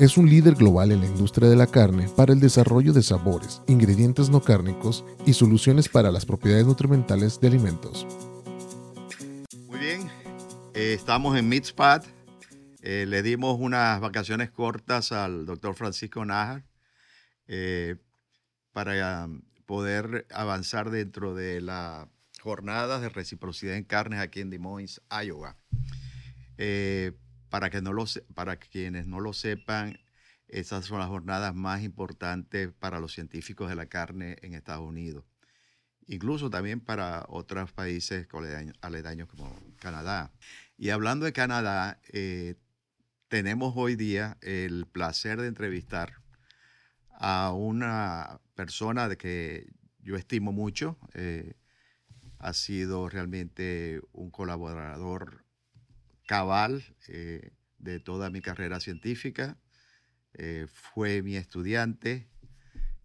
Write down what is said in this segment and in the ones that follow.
es un líder global en la industria de la carne para el desarrollo de sabores, ingredientes no cárnicos y soluciones para las propiedades nutrimentales de alimentos. Muy bien, eh, estamos en Meatspad. Eh, le dimos unas vacaciones cortas al doctor Francisco Nájar eh, para um, poder avanzar dentro de las jornadas de reciprocidad en carnes aquí en Des Moines, Iowa. Para, que no lo, para quienes no lo sepan, esas son las jornadas más importantes para los científicos de la carne en Estados Unidos. Incluso también para otros países aledaños como Canadá. Y hablando de Canadá, eh, tenemos hoy día el placer de entrevistar a una persona de que yo estimo mucho. Eh, ha sido realmente un colaborador cabal eh, de toda mi carrera científica. Eh, fue mi estudiante,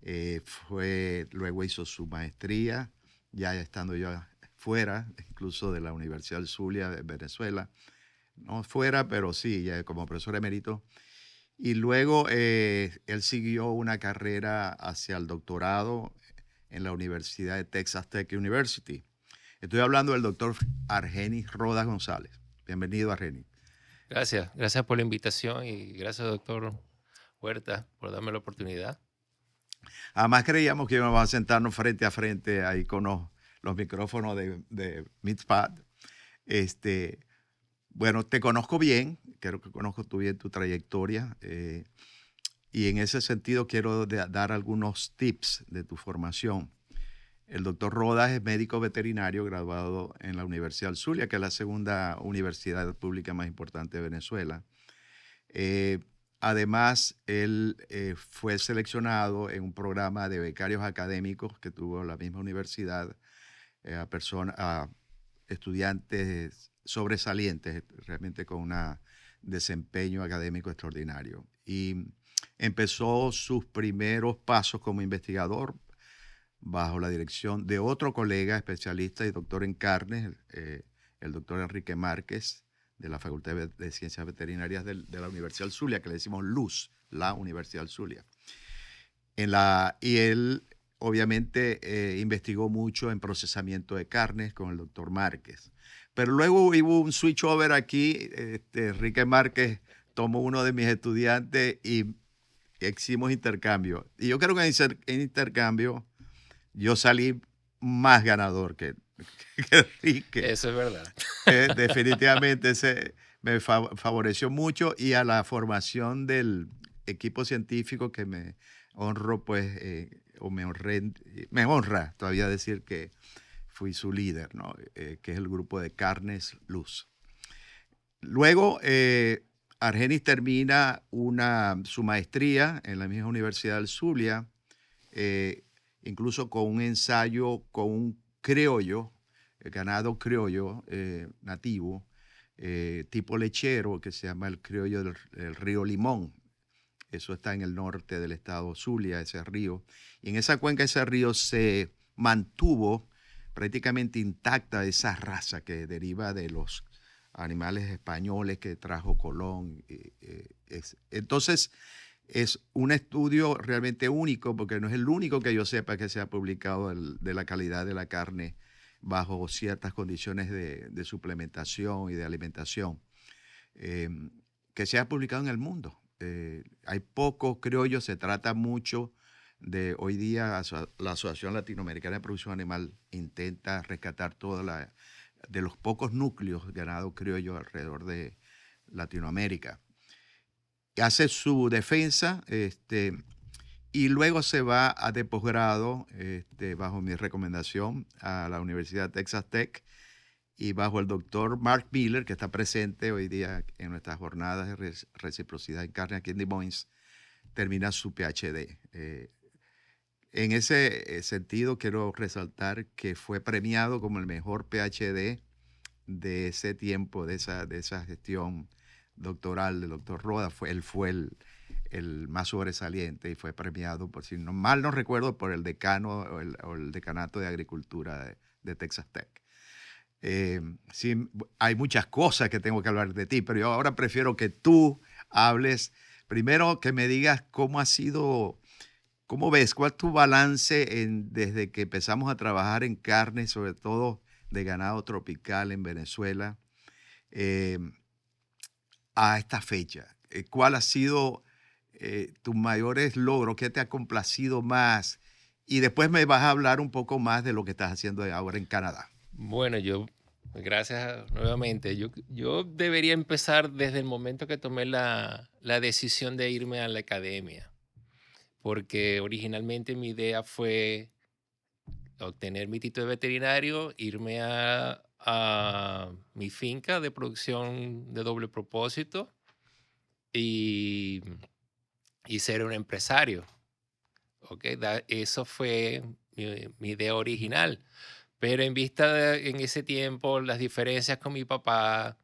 eh, fue, luego hizo su maestría, ya estando yo fuera, incluso de la Universidad del Zulia de Venezuela. No fuera, pero sí, ya como profesor emérito. Y luego él siguió una carrera hacia el doctorado en la Universidad de Texas Tech University. Estoy hablando del doctor Argenis Rodas González. Bienvenido a Reni. Gracias, gracias por la invitación y gracias, doctor Huerta, por darme la oportunidad. Además creíamos que íbamos a sentarnos frente a frente ahí con los, micrófonos de, de Este, bueno, te conozco bien, creo que conozco tú bien tu trayectoria eh, y en ese sentido quiero dar algunos tips de tu formación. El doctor Rodas es médico veterinario graduado en la Universidad del Zulia, que es la segunda universidad pública más importante de Venezuela. Eh, además, él eh, fue seleccionado en un programa de becarios académicos que tuvo la misma universidad eh, a, a estudiantes sobresalientes, realmente con un desempeño académico extraordinario. Y empezó sus primeros pasos como investigador bajo la dirección de otro colega especialista y doctor en carnes, eh, el doctor Enrique Márquez, de la Facultad de Ciencias Veterinarias de, la Universidad Zulia, que le decimos LUZ, la Universidad del Zulia. En la, y él obviamente eh, investigó mucho en procesamiento de carnes con el doctor Márquez. Pero luego hubo un switch over aquí, este, Enrique Márquez tomó uno de mis estudiantes y hicimos intercambio. Y yo creo que en intercambio yo salí más ganador que, que Eso es verdad. definitivamente ese me favoreció mucho y a la formación del equipo científico que me honro, pues, eh, o me, honré, me honra todavía decir que fui su líder, ¿no? Eh, que es el grupo de Carnes Luz. Luego, eh, Argenis termina una, su maestría en la misma Universidad del Zulia. Eh, incluso con un ensayo con un criollo, el ganado criollo eh, nativo, eh, tipo lechero, que se llama el criollo del, río Limón. Eso está en el norte del estado Zulia, ese río. Y en esa cuenca, ese río se mantuvo prácticamente intacta esa raza que deriva de los animales españoles que trajo Colón. Eh, entonces, es un estudio realmente único, porque no es el único que yo sepa que se ha publicado de la calidad de la carne bajo ciertas condiciones de, suplementación y de alimentación, em, que se ha publicado en el mundo. Eh, hay pocos criollos, se trata mucho de hoy día la Asociación Latinoamericana de Producción Animal intenta rescatar toda la de los pocos núcleos ganado criollo alrededor de Latinoamérica hace su defensa este, y luego se va a de posgrado, este, bajo mi recomendación, a la Universidad Texas Tech y bajo el doctor Mark Miller, que está presente hoy día en nuestras jornadas de reciprocidad en carne aquí en Des Moines, termina su PhD. Eh, En ese eh, sentido, quiero resaltar que fue premiado como el mejor PhD de ese tiempo, de esa, de esa gestión doctoral del doctor Roda. Fue, él fue el, el más sobresaliente y fue premiado, por si no mal no recuerdo, por el decano o el, decanato de agricultura de, Texas Tech. Eh, sí, hay muchas cosas que tengo que hablar de ti, pero yo ahora prefiero que tú hables, primero que me digas cómo ha sido, cómo ves, cuál es tu balance desde que empezamos a trabajar en carne, sobre todo de ganado tropical en Venezuela, eh, a esta fecha. Eh, ¿Cuál ha sido eh, tus mayores logros, qué te ha complacido más. Y después me vas a hablar un poco más de lo que estás haciendo ahora en Canadá. Bueno, yo, gracias nuevamente. Yo, yo debería empezar desde el momento que tomé la, la decisión de irme a la academia, porque originalmente mi idea fue obtener mi título de veterinario, irme a, a mi finca de producción de doble propósito y y ser un empresario. Okay, eso fue mi, idea original. Pero en vista de en ese tiempo las diferencias con mi papá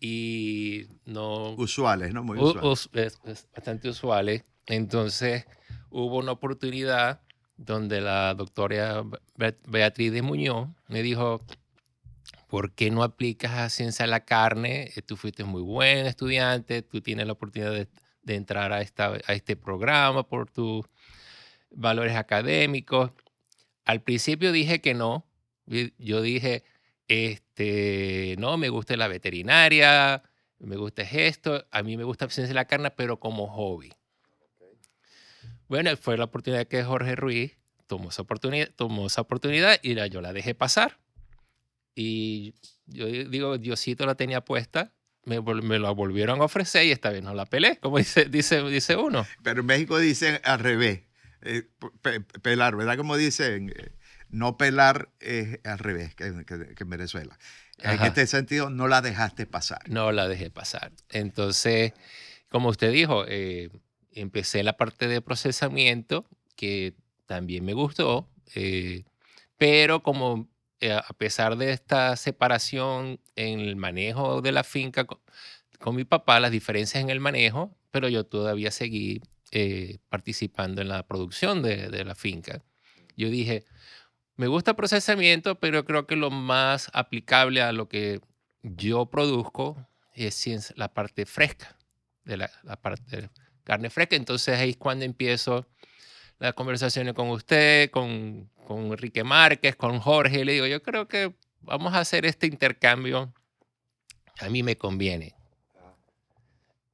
y no... Usuales, ¿no? Muy usuales. bastante usuales. Entonces hubo una oportunidad donde la doctora Beatriz de Muñoz me dijo, ¿por qué no aplicas a ciencia de la carne? Tú fuiste muy buen estudiante, tú tienes la oportunidad de de entrar a, esta, a este programa por tus valores académicos. Al principio dije que no. Yo dije, este, no, me gusta la veterinaria, me gusta esto, a mí me gusta ciencia de la carne, pero como hobby. Bueno, fue la oportunidad que Jorge Ruiz tomó esa oportunidad, tomó esa oportunidad y yo la dejé pasar. Y yo digo, Diosito la tenía puesta me, me la volvieron a ofrecer y esta vez no la pelé, como dice, dice, dice uno. Pero en México dicen al revés, eh, pelar, ¿verdad? Como dicen, eh, no pelar es al revés que, en Venezuela. En este sentido, no la dejaste pasar. No la dejé pasar. Entonces, como usted dijo, eh, empecé la parte de procesamiento, que también me gustó, pero como eh, a pesar de esta separación en el manejo de la finca con, mi papá, las diferencias en el manejo, pero yo todavía seguí eh, participando en la producción de, la finca. Yo dije, me gusta procesamiento, pero creo que lo más aplicable a lo que yo produzco es la parte fresca, de la, la parte de carne fresca. Entonces ahí es cuando empiezo las conversaciones con usted, con, con Enrique Márquez, con Jorge, y le digo, yo creo que vamos a hacer este intercambio, a mí me conviene.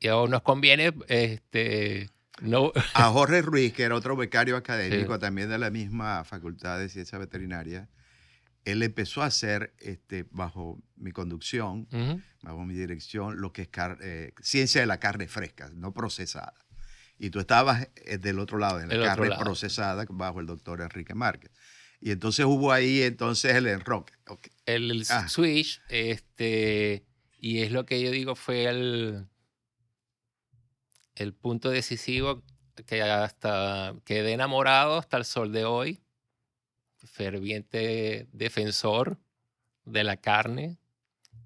Y a nos conviene, este, no. A Jorge Ruiz, que era otro becario académico también de la misma Facultad de Ciencia Veterinaria, él empezó a hacer, este, bajo mi conducción, bajo mi dirección, lo que es eh, ciencia de la carne fresca, no procesada y tú estabas eh, del otro lado, en la carne procesada bajo el doctor Enrique Márquez. Y entonces hubo ahí entonces el enroque. El, ah. switch, este, y es lo que yo digo fue el, el punto decisivo que hasta quedé enamorado hasta el sol de hoy, ferviente defensor de la carne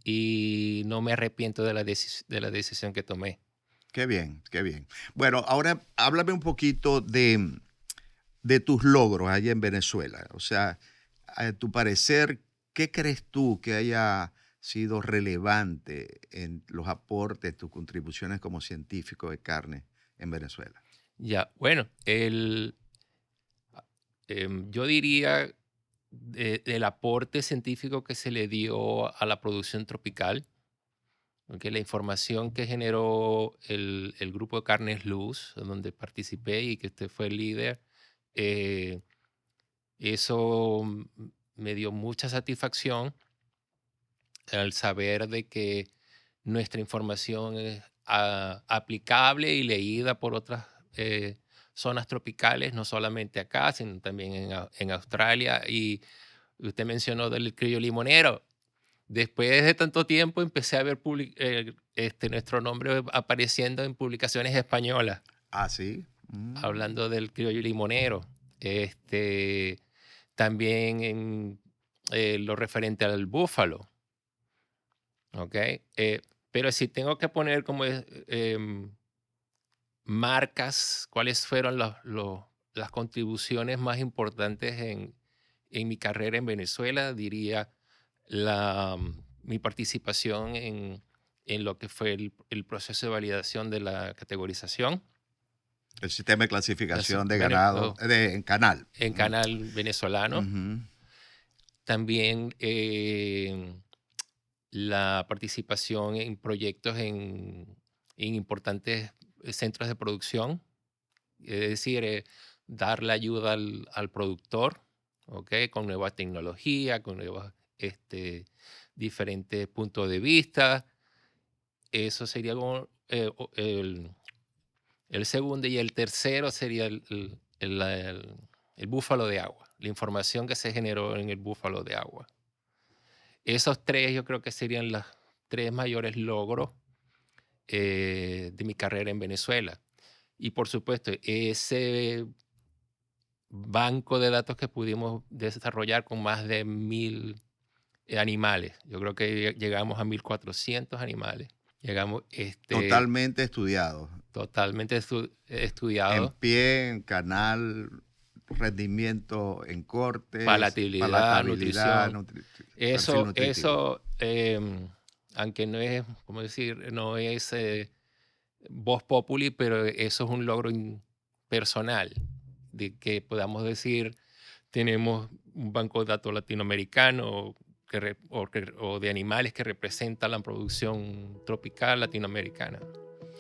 y no me arrepiento de la, de la decisión que tomé. Qué bien, qué bien. Bueno, ahora háblame un poquito de, de tus logros allá en Venezuela. O sea, a tu parecer, ¿qué crees tú que haya sido relevante en los aportes, tus contribuciones como científico de carne en Venezuela? Ya, bueno, el, em, yo diría el aporte científico que se le dio a la producción tropical Okay, la información que generó el, el, grupo de Carnes Luz, donde participé y que usted fue el líder, eh, eso me dio mucha satisfacción al saber de que nuestra información es aplicable y leída por otras eh, zonas tropicales, no solamente acá, sino también en, en Australia. Y usted mencionó del criollo limonero Después de tanto tiempo empecé a ver eh, este, nuestro nombre apareciendo en publicaciones españolas. Ah, sí. Mm. Hablando del criollo limonero. Este, también en eh, lo referente al búfalo. ¿Ok? Eh, pero si tengo que poner como em, marcas, cuáles fueron las contribuciones más importantes en, mi carrera en Venezuela, diría la, mi participación en, lo que fue el, proceso de validación de la categorización. El sistema de clasificación de ganado, de, en canal. En canal venezolano. También eh, la participación en proyectos en, importantes centros de producción, es decir, eh, dar la ayuda al, productor, ¿okay? con nueva tecnología, con nuevos este, diferentes puntos de vista. Eso sería eh, el, el, segundo y el tercero sería el, el búfalo de agua la información que se generó en el búfalo de agua. Esos tres yo creo que serían los tres mayores logros eh, de mi carrera en Venezuela. Y por supuesto, ese banco de datos que pudimos desarrollar con más de mil animales. Yo creo que llegamos a 1400 animales. Llegamos, este, totalmente estudiados. Totalmente estudiado. En pie, en canal, rendimiento en corte, palatabilidad, nutrición. eso, eso em, aunque no es, ¿cómo decir? No es eh, voz populi, pero eso es un logro personal, de que podamos decir, tenemos un banco de datos latinoamericano que, o, de animales que representan la producción tropical latinoamericana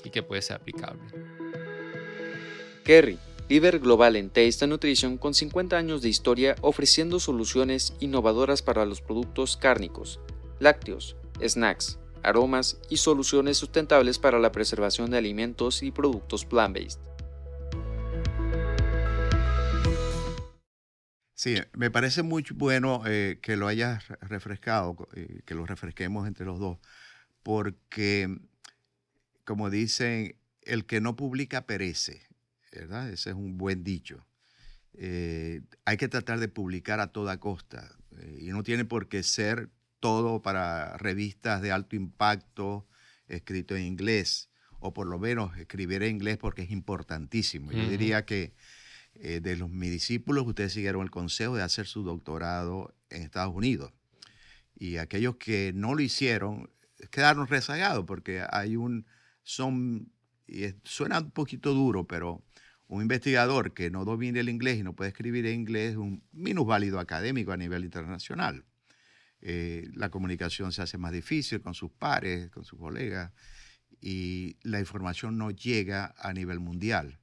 y que puede ser aplicable. Kerry, líder global en Taste Nutrition con 50 años de historia ofreciendo soluciones innovadoras para los productos cárnicos, lácteos, snacks, aromas y soluciones sustentables para la preservación de alimentos y productos plant-based. Sí, me parece muy bueno eh, que lo hayas refrescado, eh, que lo refresquemos entre los dos, porque, como dicen, el que no publica perece. ¿verdad? Ese es un buen dicho. Eh, hay que tratar de publicar a toda costa eh, y no tiene por qué ser todo para revistas de alto impacto escrito en inglés o por lo menos escribir en inglés porque es importantísimo. Yo diría que eh, de los, mis discípulos ustedes siguieron el consejo de hacer su doctorado en Estados Unidos y aquellos que no lo hicieron quedaron rezagados porque hay un, son, y suena un poquito duro, pero un investigador que no domine el inglés y no puede escribir en inglés es un minusválido académico a nivel internacional. Eh, la comunicación se hace más difícil con sus pares, con sus colegas, y la información no llega a nivel mundial.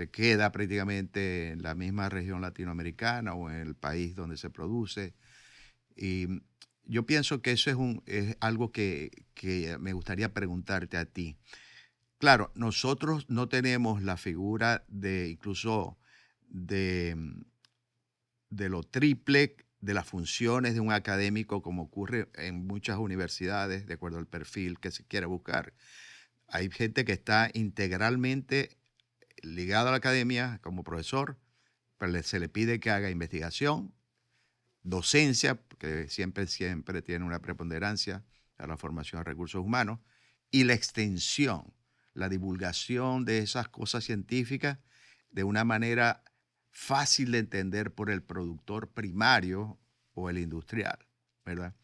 Se queda prácticamente en la misma región latinoamericana o en el país donde se produce. Y yo pienso que eso es, un, es algo que, que me gustaría preguntarte a ti. Claro, nosotros no tenemos la figura de incluso de, mm, de lo triple de las funciones de un académico como ocurre en muchas universidades, de acuerdo al perfil que se quiere buscar. Hay gente que está integralmente ligada a la academia como profesor, pero se le pide que haga investigación, docencia, que siempre, siempre tiene una preponderancia a la formación de recursos humanos, y la extensión la divulgación de esas cosas científicas de una manera fácil de entender por el productor primario o el industrial, ¿verdad?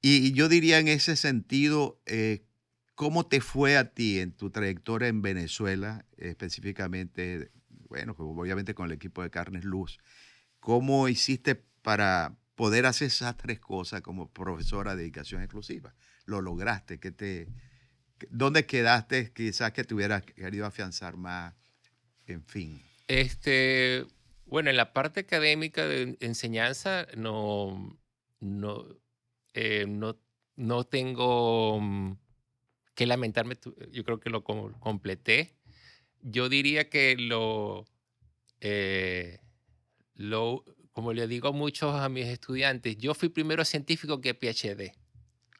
Y yo diría en ese sentido, eh, ¿cómo te fue a ti en tu trayectoria en Venezuela, específicamente, bueno, obviamente con el equipo de Carnes Luz? ¿Cómo hiciste para poder hacer esas tres cosas como profesora de dedicación exclusiva? ¿Lo lograste? ¿Qué te, ¿Dónde quedaste? Quizás que te hubieras querido afianzar más, en fin. Este, bueno, en la parte académica de enseñanza no, no, eh, no, no tengo mm, que lamentarme. Yo creo que lo completé. Yo diría que lo, eh, lo, como le digo a muchos a mis estudiantes, yo fui primero científico que PhD.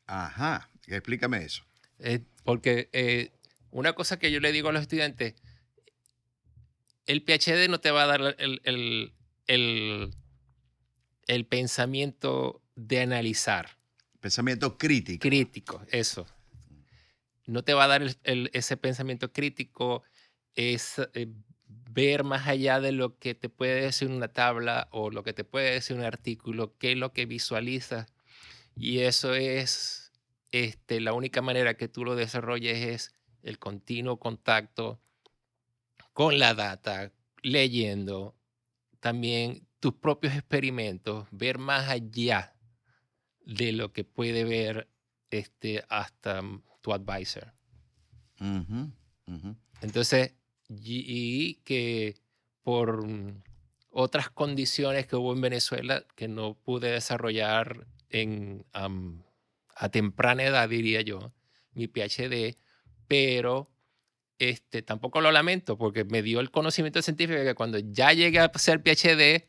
Ajá, explícame eso. Eh, porque eh, una cosa que yo le digo a los estudiantes, el PhD no te va a dar el, el, el, el pensamiento de analizar. Pensamiento crítico. Crítico, eso. No te va a dar ese pensamiento crítico, es eh, ver más allá de lo que te puede decir una tabla o lo que te puede decir un artículo, qué es lo que visualizas. Y eso es este, la única manera que tú lo desarrolles es el continuo contacto con la data, leyendo, también tus propios experimentos, ver más allá de lo que puede ver este, hasta tu advisor. Ujú, ujú. Entonces, y, y que por otras condiciones que hubo en Venezuela que no pude desarrollar en, am, a temprana edad, diría yo, mi PhD, pero este, tampoco lo lamento porque me dio el conocimiento científico que cuando ya llegué a ser PhD,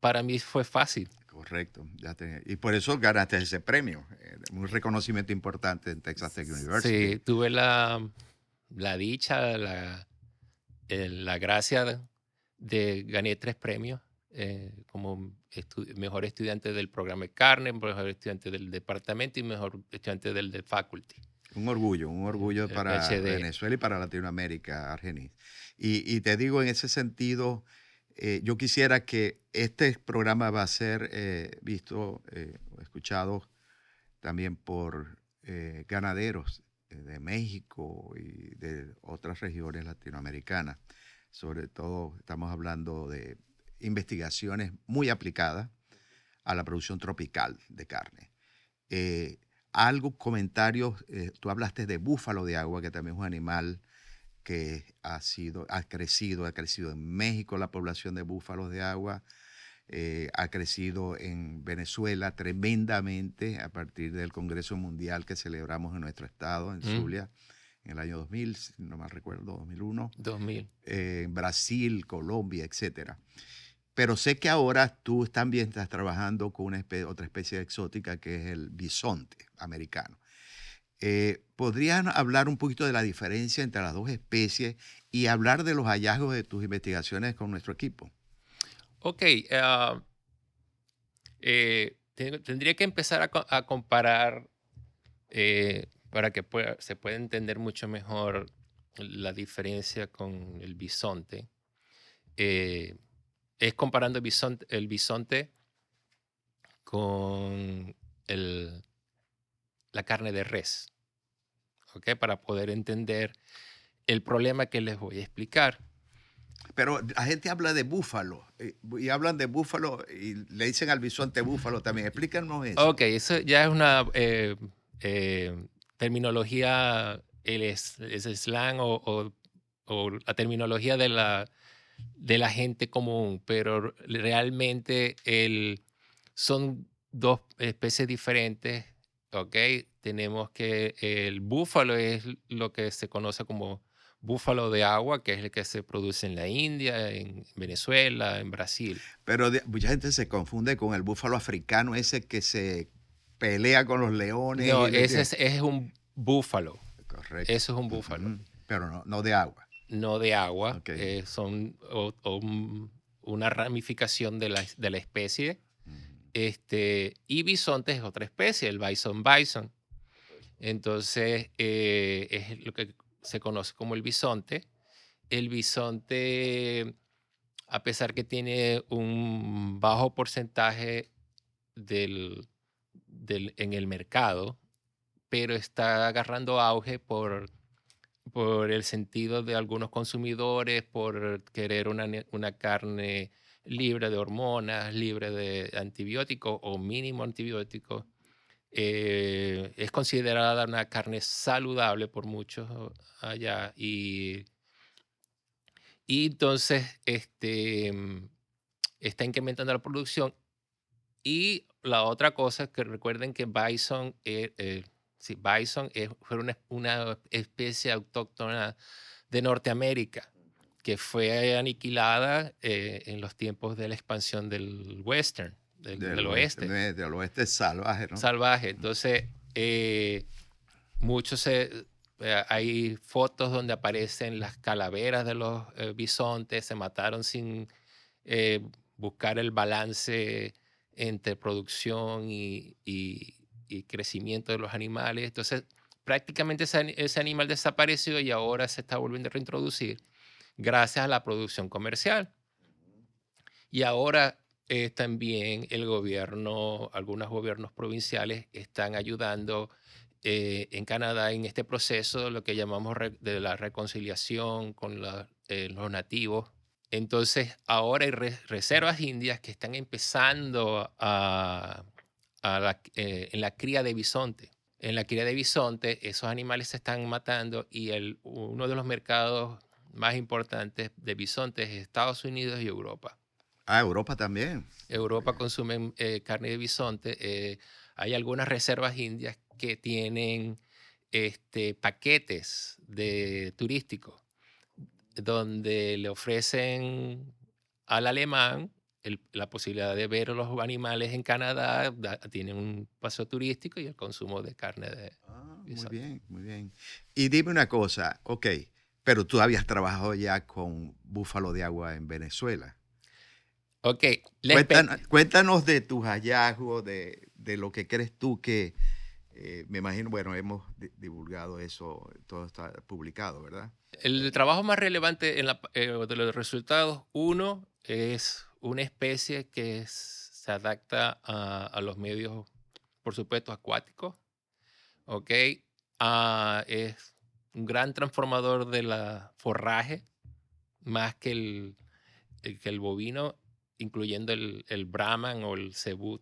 para mí fue fácil. Correcto. ya te- y por eso ganaste ese premio. eh, un reconocimiento importante en Texas Tech University. Sí, tuve la, la dicha, la, la gracia de, gané tres premios eh, como estu- mejor estudiante del programa de carne, mejor estudiante del departamento y mejor estudiante del de faculty. Un orgullo, un orgullo para PhD. Venezuela y para Latinoamérica, Argenis. Y, y te digo en ese sentido, eh, yo quisiera que este programa va a ser eh, visto, eh, escuchado también por eh, ganaderos de México y de otras regiones latinoamericanas. Sobre todo estamos hablando de investigaciones muy aplicadas a la producción tropical de carne. Algo, comentarios, tú hablaste de búfalo de agua, que también es un animal que ha sido, ha crecido, ha crecido en México la población de búfalos de agua, eh, ha crecido en Venezuela tremendamente a partir del Congreso Mundial que celebramos en nuestro estado, en Mm. Zulia, en el año 2000, si no mal recuerdo, 2001 2000. eh, en Brasil, Colombia, etcétera. Pero sé que ahora tú también estás trabajando con una otra especie exótica que es el bisonte americano. Eh, ¿Podrían hablar un poquito de la diferencia entre las dos especies y hablar de los hallazgos de tus investigaciones con nuestro equipo? Ok, ah, eh, te- tendría que empezar a, a comparar eh, para que se pueda entender mucho mejor la diferencia con el bisonte. Eh, es comparando el bisonte, el bisonte con el- la carne de res, ¿ok? Para poder entender el problema que les voy a explicar. Pero la gente habla de búfalo eh, y hablan de búfalo y le dicen al bisonte búfalo también. Explícanos eso. Ok, eso ya es una eh, eh, terminología, el es, es slang o, o- o la terminología de la, de la gente común, pero realmente el, son dos especies diferentes, ¿ok? Tenemos que el búfalo es lo que se conoce como búfalo de agua, que es el que se produce en la India, en Venezuela, en Brasil. Pero de- mucha gente se confunde con el búfalo africano, ese que se pelea con los leones. No, ese es, es un búfalo. Correcto. Eso es un búfalo. Ujú, Pero no, no de agua. no de agua, Ok. eh, son o- o un- una ramificación de la, de la especie. Este, y bisonte es otra especie, el bison bison. Entonces, eh, es lo que se conoce como el bisonte. El bisonte, a pesar que tiene un bajo porcentaje del, del- en el mercado, pero está agarrando auge por, por el sentido de algunos consumidores, por querer una, una carne libre de hormonas, libre de antibióticos o mínimo antibióticos. Eh, es considerada una carne saludable por muchos allá y, y entonces este, mm, está incrementando la producción. Y la otra cosa es que recuerden que bison, eh, eh, bison fue una, una especie autóctona de Norteamérica que fue aniquilada eh, en los tiempos de la expansión del western, del, del oeste de- Del oeste salvaje, ¿no? salvaje. Entonces, eh, mucho se, eh, hay fotos donde aparecen las calaveras de los eh, bisontes, se mataron sin eh, buscar el balance entre producción y, y- y crecimiento de los animales. Entonces, prácticamente ese, ese animal desapareció y ahora se está volviendo a reintroducir gracias a la producción comercial. Y ahora eh, también el gobierno, algunos gobiernos provinciales están ayudando eh, en Canadá en este proceso, lo que llamamos de la reconciliación con la- eh, los nativos. Entonces, ahora hay re- reservas indias que están empezando a, a la- en la cría de bisonte. En la cría de bisonte, esos animales se están matando y el, uno de los mercados más importantes de bisontes es Estados Unidos y Europa. Ah, Europa también. Europa consume eh, carne de bisonte. eh, hay algunas reservas indias que tienen este, paquetes de turísticos donde le ofrecen al alemán el- la posibilidad de ver los animales en Canadá, da- tienen un paseo turístico y el consumo de carne de... Ah, muy bien, muy bien. Y dime una cosa, ok, pero tú habías trabajado ya con búfalo de agua en Venezuela. Ok, Cuéntanos, cuéntanos de tus hallazgos, de, de lo que crees tú que, eh, me imagino, bueno, hemos di- divulgado eso, todo está publicado, ¿verdad? El trabajo más relevante en la, eh, de los resultados, uno, es una especie que es- se adapta a, a los medios, por supuesto, acuáticos. ¿Ok? Ah, es un gran transformador de la forraje, más que el, el- que el bovino, incluyendo el, el Brahman o el Cebú.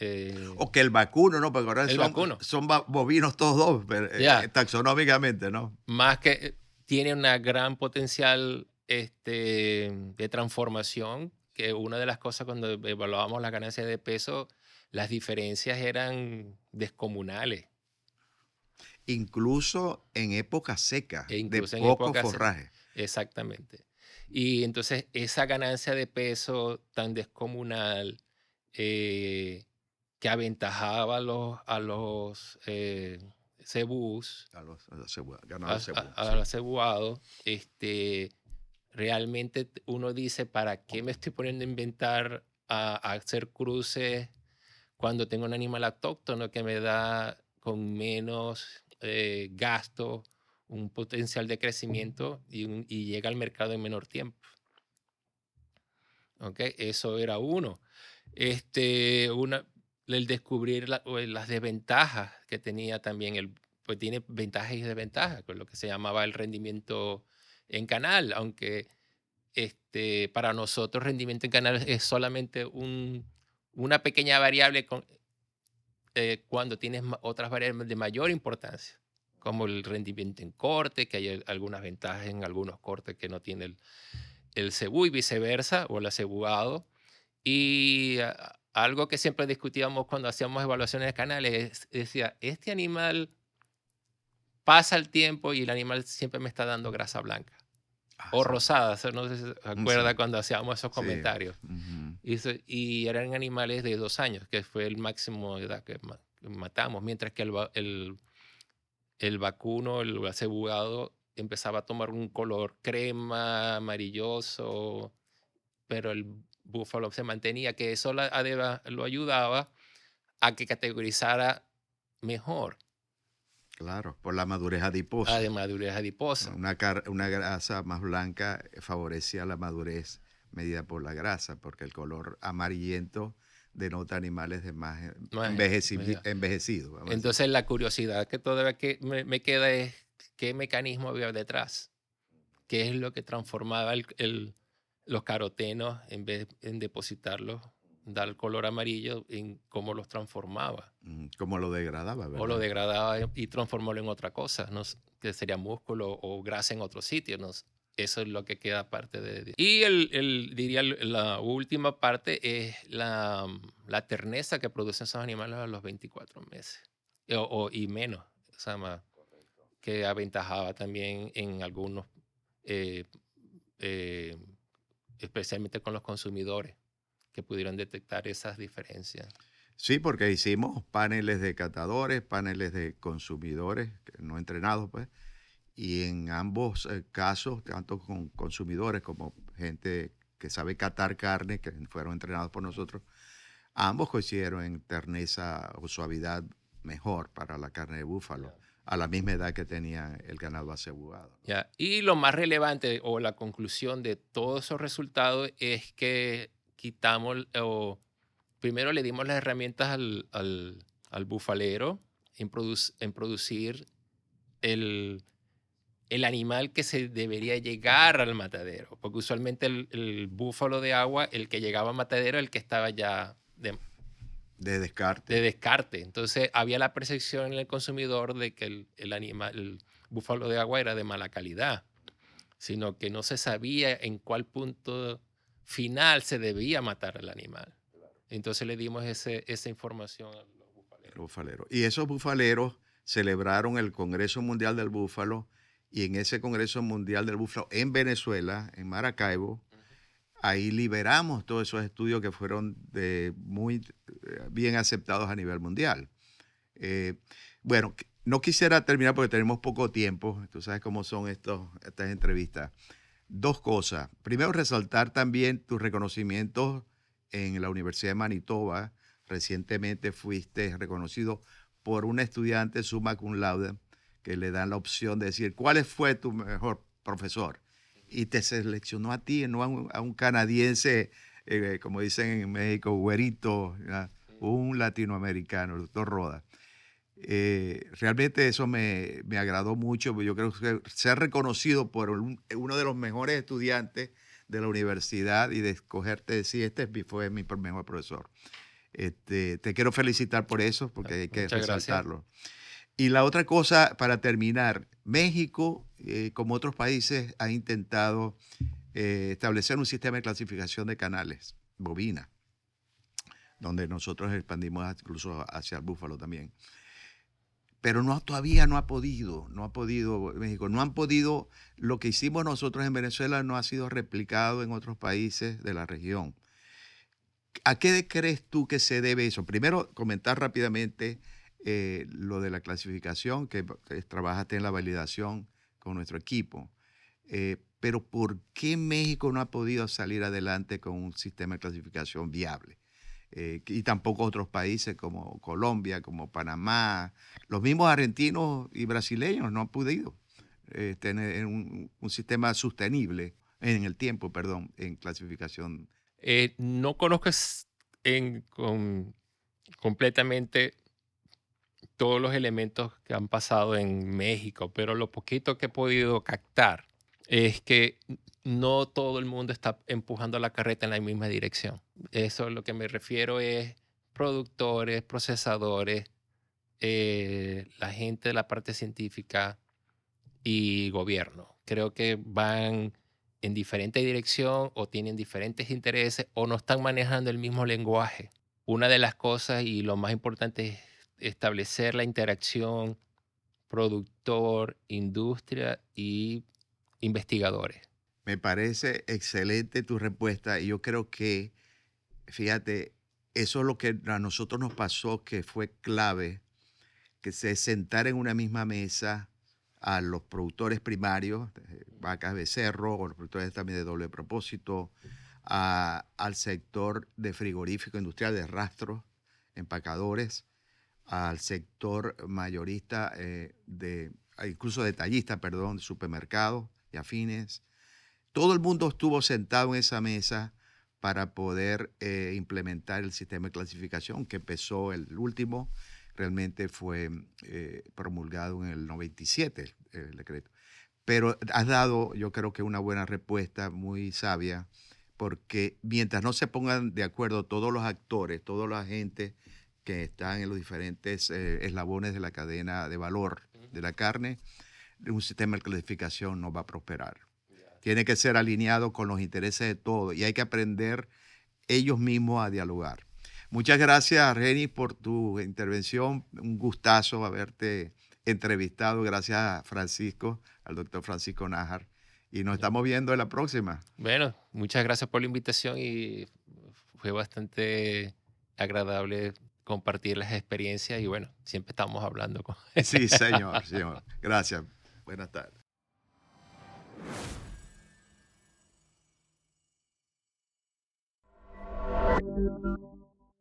eh, O que el vacuno, ¿no? Porque ahora El son, vacuno. son bovinos todos dos, pero, eh, Ya. taxonómicamente, ¿no? más que eh, tiene una gran potencial este, de transformación, que una de las cosas cuando evaluábamos la ganancia de peso, las diferencias eran descomunales. Incluso en época seca, E de en poco seca. forraje. Exactamente. Y entonces esa ganancia de peso tan descomunal eh, que aventajaba a los, a los eh, cebús, A los, a los cebu- a, ganados cebu, a- sí. a los cebuados, este, realmente uno dice, ¿para qué me estoy poniendo a inventar a, a hacer cruces cuando tengo un animal autóctono que me da con menos eh, gasto un potencial de crecimiento y, un- y llega al mercado en menor tiempo? ¿Ok? Eso era uno. Este, una, el descubrir la- las desventajas que tenía también el, pues tiene ventajas y desventajas, con lo que se llamaba el rendimiento en canal, aunque este, para nosotros rendimiento en canal es solamente un, una pequeña variable con- eh, cuando tienes otras variables de mayor importancia, como el rendimiento en corte, que hay al- algunas ventajas en algunos cortes que no tiene el, el cebú y viceversa, o el acebuado. Y ah, algo que siempre discutíamos cuando hacíamos evaluaciones de canales es, decía, este animal pasa el tiempo y el animal siempre me está dando grasa blanca Ah, o sí. rosada. No sé si se acuerda sí. cuando hacíamos esos Sí. comentarios. Ujú. Y, eso- y eran animales de dos años, que fue el máximo de edad que, ma- que matamos, mientras que el, el, el vacuno, el acebugado, empezaba a tomar un color crema, amarilloso, pero el búfalo se mantenía, que eso la- adeba- lo ayudaba a que categorizara mejor, Claro, por la madurez adiposa. a de madurez adiposa. Una, car- una grasa más blanca favorecía la madurez medida por la grasa, porque el color amarillento denota animales de más eh, envejeci- envejecido. envejecidos. Entonces la curiosidad que todavía que me, me queda es qué mecanismo había detrás, qué es lo que transformaba el- el- los carotenos en vez en depositarlos, dar el color amarillo, en cómo los transformaba Mm, Como lo degradaba, ¿verdad? o lo degradaba y transformarlo en otra cosa, no que sería músculo o grasa en otro sitio, no. Eso es lo que queda aparte de... Y el, el- diría la última parte es la, la terneza que producen esos animales a los 24 meses o, o- y menos, o sea, más, que aventajaba también en algunos, eh, eh, especialmente con los consumidores, que pudieron detectar esas diferencias. Sí, porque hicimos paneles de catadores, paneles de consumidores, no entrenados, pues, y en ambos eh, casos, tanto con consumidores como gente que sabe catar carne, que fueron entrenados por nosotros, ambos coincidieron en terneza o suavidad mejor para la carne de búfalo, a la misma edad que tenía el ganado asegurado. Ya. Y lo más relevante o la conclusión de todos esos resultados es que quitamos o primero le dimos las herramientas al, al, bufalero en, en producir el, el, animal que se debería llegar al matadero, porque usualmente el, búfalo de agua, el que llegaba al matadero, el que estaba ya de, de descarte. De descarte. Entonces había la percepción en el consumidor de que el, animal, el búfalo de agua era de mala calidad, sino que no se sabía en cuál punto final se debía matar al animal. Entonces le dimos ese, esa información a los bufaleros. Y esos bufaleros celebraron el Congreso Mundial del Búfalo y en ese Congreso Mundial del Búfalo en Venezuela, en Maracaibo, ahí liberamos todos esos estudios que fueron de muy eh, bien aceptados a nivel mundial. Eh, bueno, no quisiera terminar porque tenemos poco tiempo, tú sabes cómo son estos, estas entrevistas. Dos cosas. Primero, resaltar también tus reconocimientos en la Universidad de Manitoba. Recientemente fuiste reconocido por un estudiante summa cum laude que le dan la opción de decir cuál fue tu mejor profesor. Y te seleccionó a ti, no a un, canadiense, eh, como dicen en México, güerito, un latinoamericano, el doctor Roda. Eh, realmente eso me, me, agradó mucho. Yo creo que ser reconocido por uno de los mejores estudiantes de la universidad y de escogerte, decir, este fue mi mejor profesor. Este, te quiero felicitar por eso, porque hay que resaltarlo. Y la otra cosa, para terminar, México, eh, como otros países, ha intentado eh, establecer un sistema de clasificación de canales, bovina, donde nosotros expandimos incluso hacia el búfalo también pero no, todavía no ha podido, no ha podido México, no han podido, lo que hicimos nosotros en Venezuela no ha sido replicado en otros países de la región. ¿A qué crees tú que se debe eso? Primero, comentar rápidamente eh, lo de la clasificación, que, trabajaste en la validación con nuestro equipo. Eh, pero ¿por qué México no ha podido salir adelante con un sistema de clasificación viable? Eh, y tampoco otros países como Colombia, como Panamá, los mismos argentinos y brasileños no han podido tener un, sistema sostenible en el tiempo, perdón, en clasificación. No conozco en, completamente todos los elementos que han pasado en México, pero lo poquito que he podido captar es que no todo el mundo está empujando la carreta en la misma dirección. Eso es lo que me refiero es productores, procesadores, eh, la gente de la parte científica y gobierno. Creo que van en diferente dirección o tienen diferentes intereses o no están manejando el mismo lenguaje. Una de las cosas y lo más importante es establecer la interacción productor, industria y investigadores. Me parece excelente tu respuesta y yo creo que, fíjate, eso es lo que a nosotros nos pasó que fue clave, que se sentar en una misma mesa a los productores primarios, vacas de cerro, o los productores también de doble propósito, al sector de frigorífico industrial de rastros, empacadores, al sector mayorista, eh, de, incluso detallista, perdón, de supermercados y afines, todo el mundo estuvo sentado en esa mesa para poder eh, implementar el sistema de clasificación que empezó el último, realmente fue eh, promulgado en el 97, el, decreto. Pero has dado, yo creo que una buena respuesta, muy sabia, porque mientras no se pongan de acuerdo todos los actores, toda la gente que están en los diferentes eh, eslabones de la cadena de valor de la carne, un sistema de clasificación no va a prosperar tiene que ser alineado con los intereses de todos y hay que aprender ellos mismos a dialogar. Muchas gracias, Reni, por tu intervención. Un gustazo haberte entrevistado. Gracias a Francisco, al doctor Francisco Nájar. Y nos estamos viendo en la próxima. Bueno, muchas gracias por la invitación y fue bastante agradable compartir las experiencias y bueno, siempre estamos hablando con... Sí, señor, señor. Gracias. Buenas tardes.